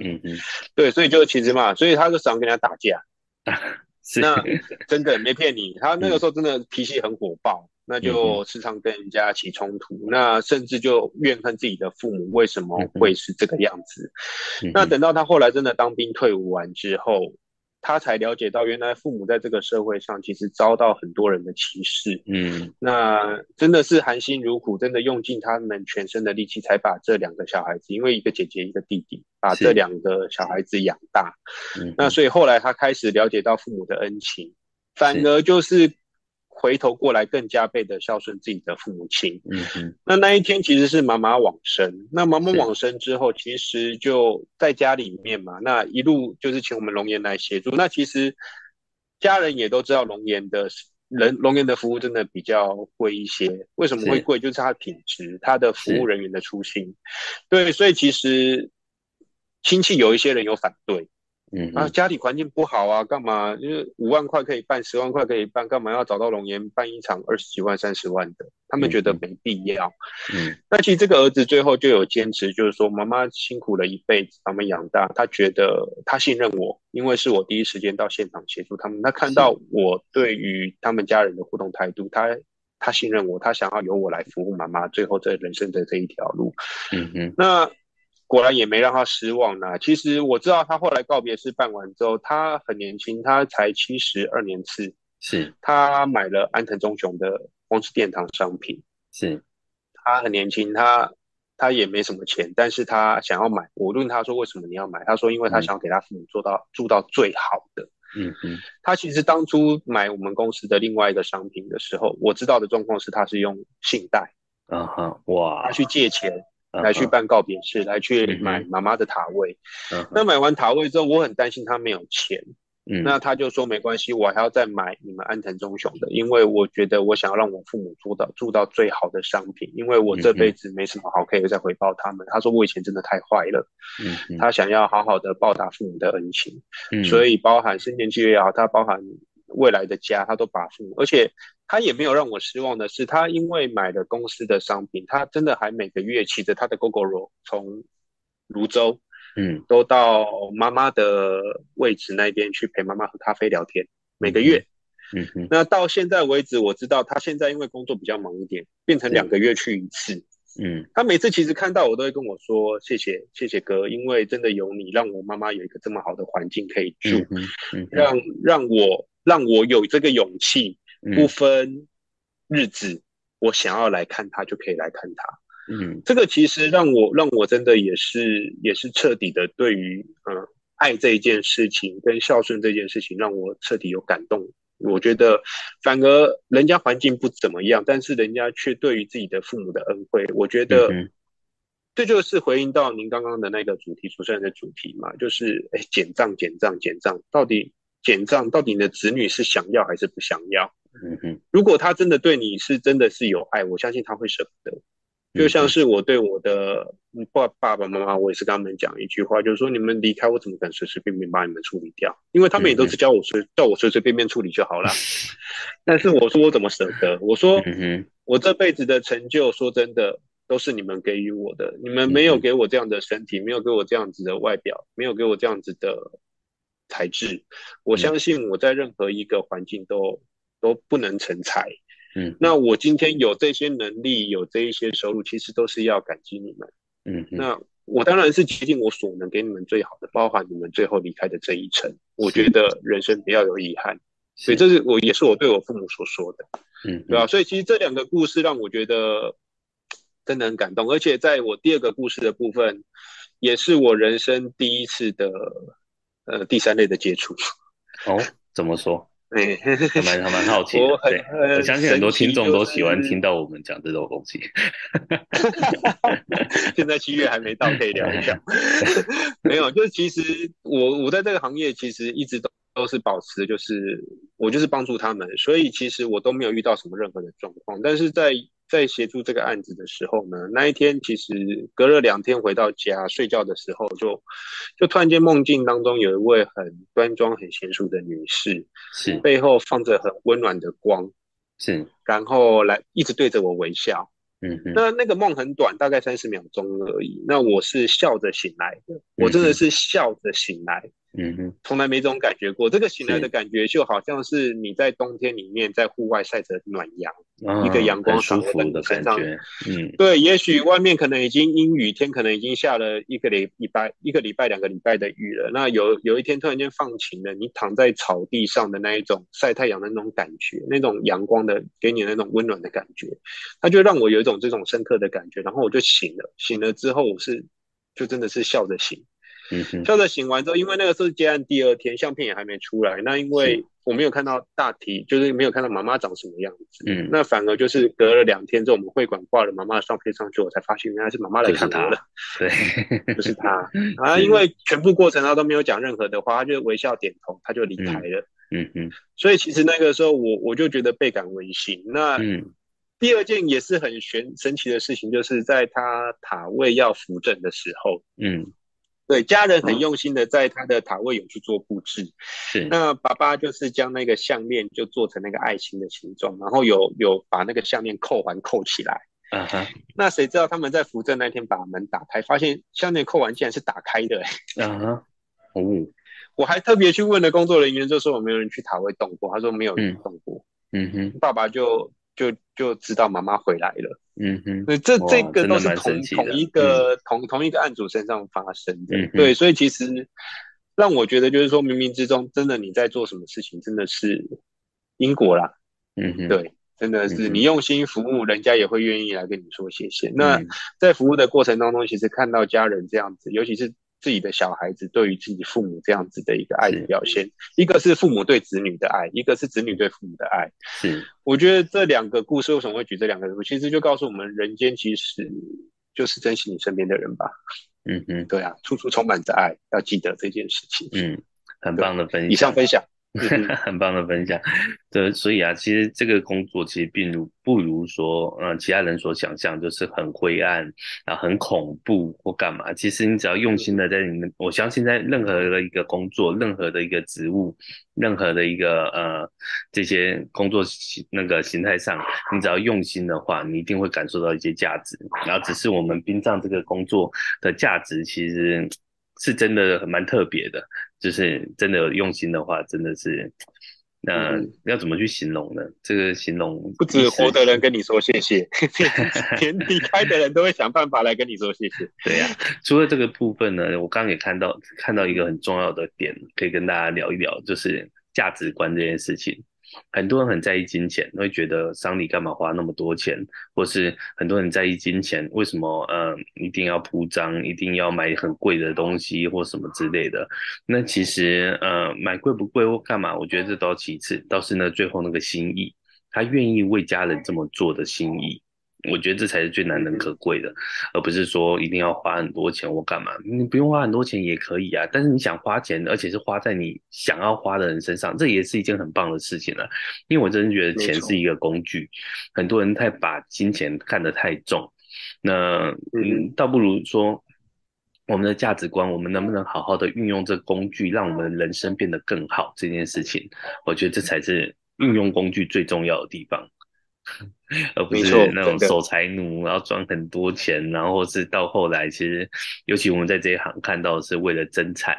对，所以就其实嘛，所以他就常跟人家打架，[laughs] 那真的没骗你，他那个时候真的脾气很火爆。那就时常跟人家起冲突，嗯、那甚至就怨恨自己的父母为什么会是这个样子。嗯、那等到他后来真的当兵退伍完之后，他才了解到原来父母在这个社会上其实遭到很多人的歧视。嗯，那真的是含辛茹苦，真的用尽他们全身的力气才把这两个小孩子，因为一个姐姐一个弟弟，把这两个小孩子养大。是那所以后来他开始了解到父母的恩情，反而就是。回头过来更加倍的孝顺自己的父母亲。嗯哼，那那一天其实是妈妈往生。那妈妈往生之后，其实就在家里面嘛。那一路就是请我们龙岩来协助。那其实家人也都知道龙岩的人，龙岩的服务真的比较贵一些。为什么会贵？就是它的品质，它的服务人员的初心。对，所以其实亲戚有一些人有反对。嗯啊，家里环境不好啊，干嘛？因为五万块可以办，十万块可以办，干嘛要找到龙岩办一场二十几万、三十万的？他们觉得没必要。嗯，那其实这个儿子最后就有坚持，就是说妈妈辛苦了一辈子，把他们养大，他觉得他信任我，因为是我第一时间到现场协助他们。他看到我对于他们家人的互动态度，他他信任我，他想要由我来服务妈妈，最后这人生的这一条路。嗯嗯，那。果然也没让他失望呢。其实我知道他后来告别式办完之后，他很年轻，他才七十二年次。是，他买了安藤忠雄的光之殿堂商品。是，他很年轻，他他也没什么钱，但是他想要买。我问他说：“为什么你要买？”他说：“因为他想要给他父母做到、嗯、住到最好的。”嗯嗯。他其实当初买我们公司的另外一个商品的时候，我知道的状况是他是用信贷。啊哈，哇！他去借钱。来去办告别式，uh. 来去买妈妈的塔位。Uh. 那买完塔位之后，我很担心他没有钱。嗯、uh 那他就说没关系，我还要再买你们安藤忠雄的，因为我觉得我想要让我父母住到住到最好的商品，因为我这辈子没什么好可以再回报他们。Uh. 他说我以前真的太坏了。嗯、uh. 他想要好好的报答父母的恩情。嗯、uh 所以包含生前契约也好，他包含。未来的家，他都把付，而且他也没有让我失望的是，他因为买了公司的商品，他真的还每个月骑着他的 Gogoro 从泸州，嗯，都到妈妈的位置那边去陪妈妈喝咖啡聊天，每个月，嗯嗯，那到现在为止，我知道他现在因为工作比较忙一点，变成两个月去一次，嗯，他每次其实看到我都会跟我说谢谢谢谢哥，因为真的有你，让我妈妈有一个这么好的环境可以住，嗯嗯，让让我。让我有这个勇气，不分日子，嗯，我想要来看他就可以来看他。嗯，这个其实让我让我真的也是也是彻底的对于嗯爱这一件事情跟孝顺这件事情让我彻底有感动。我觉得反而人家环境不怎么样，但是人家却对于自己的父母的恩惠，我觉得这就是回应到您刚刚的那个主题，主持人的主题嘛，就是哎减账减账减账到底。减账到底你的子女是想要还是不想要？嗯哼，如果他真的对你是真的是有爱，我相信他会舍不得。就像是我对我的爸爸爸妈妈，我也是跟他们讲一句话，就是说你们离开我，怎么敢随随便便把你们处理掉？因为他们也都是叫我随叫我随随便便处理就好了。[laughs] 但是我说我怎么舍得？我说我这辈子的成就，说真的都是你们给予我的。你们没有给我这样的身体，没有给我这样子的外表，没有给我这样子的。材质，我相信我在任何一个环境都、嗯、都不能成才。嗯，那我今天有这些能力，有这一些收入，其实都是要感激你们。嗯，那我当然是竭尽我所能给你们最好的，包含你们最后离开的这一程。我觉得人生不要有遗憾，所以这是我也是我对我父母所说的。嗯，对吧？所以其实这两个故事让我觉得真的很感动，而且在我第二个故事的部分，也是我人生第一次的。呃，第三类的接触，哦，怎么说？[laughs] 哎，还蛮还蛮好奇的。我对，我相信很多听众都喜欢听到我们讲这种东西。[laughs] 现在七月还没到，可以聊一下。[laughs] 没有，就是其实我我在这个行业其实一直都都是保持，就是我就是帮助他们，所以其实我都没有遇到什么任何的状况，但是在。在协助这个案子的时候呢，那一天其实隔了两天回到家睡觉的时候就，就就突然间梦境当中有一位很端庄、很娴熟的女士，是背后放着很温暖的光，是然后来一直对着我微笑，嗯，那那个梦很短，大概三十秒钟而已。那我是笑着醒来的，我真的是笑着醒来。嗯哼，从来没这种感觉过。这个醒来的感觉，就好像是你在冬天里面在户外晒着暖阳，哦，一个阳光洒在你身上。嗯，对，也许外面可能已经阴雨天，可能已经下了一个礼礼拜、一个礼拜、两个礼拜的雨了。那有有一天突然间放晴了，你躺在草地上的那一种晒太阳的那种感觉，那种阳光的给你那种温暖的感觉，它就让我有一种这种深刻的感觉。然后我就醒了，醒了之后我是就真的是笑着醒。嗯，笑着醒完之后，因为那个时候是接案第二天，相片也还没出来。那因为我没有看到大体，就是没有看到妈妈长什么样子。嗯，那反而就是隔了两天之后，我们会馆挂了妈妈的照片上去，我才发现原来是妈妈来看我了。对，[laughs] 就是他 [laughs] 啊，因为全部过程他都没有讲任何的话，他就微笑点头，他就离开了。嗯嗯，所以其实那个时候我我就觉得倍感温馨。那嗯，第二件也是很玄神奇的事情，就是在他塔位要扶正的时候，嗯。对，家人很用心的在他的塔位有去做布置。是，那爸爸就是将那个项链就做成那个爱心的形状，然后有有把那个项链扣环扣起来。嗯哼，那谁知道他们在扶正那天把门打开，发现项链扣环竟然是打开的。[laughs] 嗯哼，哦，我还特别去问了工作人员，就说有没有人去塔位动过，他说没有人动过。嗯哼，爸爸就就就知道妈妈回来了。嗯哼，所以这这个都是同同一个同同一个案主身上发生的。对，所以其实让我觉得就是说，冥冥之中真的你在做什么事情，真的是因果啦。嗯哼，对。真的是你用心服务，人家也会愿意来跟你说谢谢。那在服务的过程当中，其实看到家人这样子，尤其是自己的小孩子对于自己父母这样子的一个爱的表现，一个是父母对子女的爱，一个是子女对父母的爱。是，我觉得这两个故事为什么会举这两个人物，其实就告诉我们，人间其实就是珍惜你身边的人吧。嗯嗯，对啊，处处充满着爱，要记得这件事情。嗯，很棒的分享。以上分享。[laughs] 很棒的分享，对，所以啊，其实这个工作其实并不不如说，嗯，其他人所想象就是很灰暗，啊很恐怖或干嘛。其实你只要用心的在你们，我相信在任何的一个工作，任何的一个职务，任何的一个呃这些工作那个形态上，你只要用心的话，你一定会感受到一些价值。然后只是我们殡葬这个工作的价值，其实。是真的蛮特别的，就是真的有用心的话，真的是，那、呃、要怎么去形容呢？这个形容不止活的人跟你说谢谢，[laughs] 连离开的人都会想办法来跟你说谢谢。对呀、啊，除了这个部分呢，我刚刚也看到看到一个很重要的点，可以跟大家聊一聊，就是价值观这件事情。很多人很在意金钱，会觉得丧礼干嘛花那么多钱，或是很多人在意金钱，为什么呃一定要铺张，一定要买很贵的东西或什么之类的？那其实呃买贵不贵或干嘛，我觉得这都其次，倒是呢最后那个心意，他愿意为家人这么做的心意。我觉得这才是最难能可贵的，而不是说一定要花很多钱或干嘛。你不用花很多钱也可以啊，但是你想花钱，而且是花在你想要花的人身上，这也是一件很棒的事情了。因为我真的觉得钱是一个工具，很多人太把金钱看得太重。那嗯，倒不如说我们的价值观，我们能不能好好的运用这个工具，让我们的人生变得更好？这件事情，我觉得这才是运用工具最重要的地方。[laughs] 而不是那种守财奴，然后赚很多钱，然后是到后来，其实尤其我们在这一行看到的是为了争产，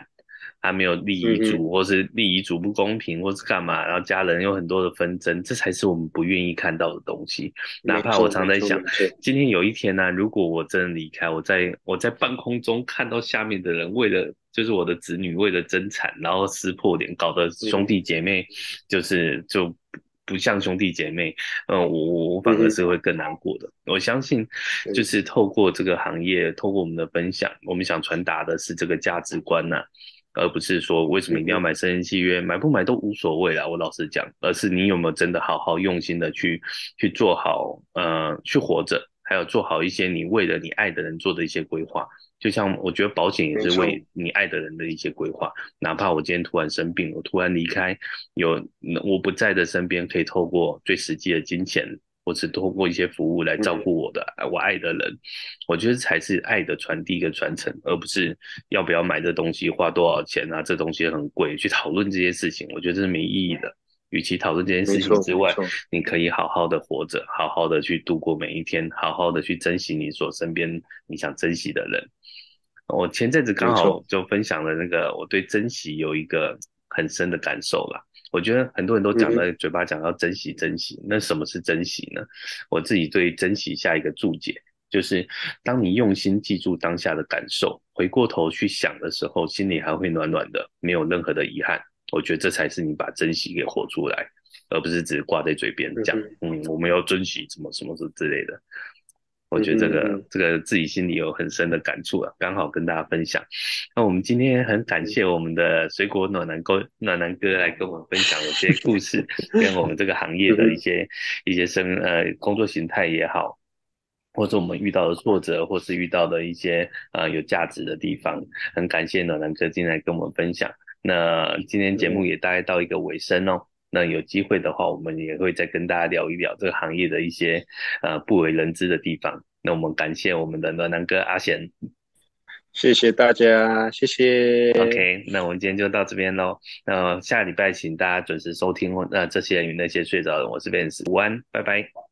还没有立遗嘱，或是立遗嘱不公平，或是干嘛，然后家人有很多的纷争，这才是我们不愿意看到的东西。哪怕我常在想，今天有一天呢、啊，如果我真的离开，我在我在半空中看到下面的人为了就是我的子女为了争产，然后撕破脸，搞得兄弟姐妹就是就。不像兄弟姐妹，嗯，我我反而是会更难过的。我相信，就是透过这个行业，透过我们的分享，我们想传达的是这个价值观呐、啊，而不是说为什么一定要买生日契约，买不买都无所谓啦。我老实讲，而是你有没有真的好好用心的去去做好，呃，去活着，还有做好一些你为了你爱的人做的一些规划。就像我觉得保险也是为你爱的人的一些规划，哪怕我今天突然生病，我突然离开，有我不在的身边，可以透过最实际的金钱，或是透过一些服务来照顾我的我爱的人，我觉得才是爱的传递跟传承，而不是要不要买这东西，花多少钱啊，这东西很贵，去讨论这些事情，我觉得这是没意义的。与其讨论这件事情之外，你可以好好的活着，好好的去度过每一天，好好的去珍惜你所身边你想珍惜的人。我前阵子刚好就分享了那个，我对珍惜有一个很深的感受啦。我觉得很多人都讲了，嘴巴讲要珍惜珍惜，那什么是珍惜呢？我自己对珍惜下一个注解，就是当你用心记住当下的感受，回过头去想的时候，心里还会暖暖的，没有任何的遗憾。我觉得这才是你把珍惜给活出来，而不是只挂在嘴边讲，嗯，我们要珍惜什么什么之之类的。我觉得这个、嗯、这个自己心里有很深的感触啊，刚好跟大家分享。那我们今天很感谢我们的水果暖男哥暖男哥来跟我们分享有些故事，跟我们这个行业的一些一些生呃工作形态也好，或者我们遇到的挫折，或是遇到的一些呃有价值的地方，很感谢暖男哥今天来跟我们分享。那今天节目也大概到一个尾声哦。那有机会的话，我们也会再跟大家聊一聊这个行业的一些呃不为人知的地方。那我们感谢我们的暖男哥阿贤。谢谢大家，谢谢。OK，那我们今天就到这边喽。那下礼拜请大家准时收听。那这些人与那些睡着的人，我是 Vance，午安，拜拜。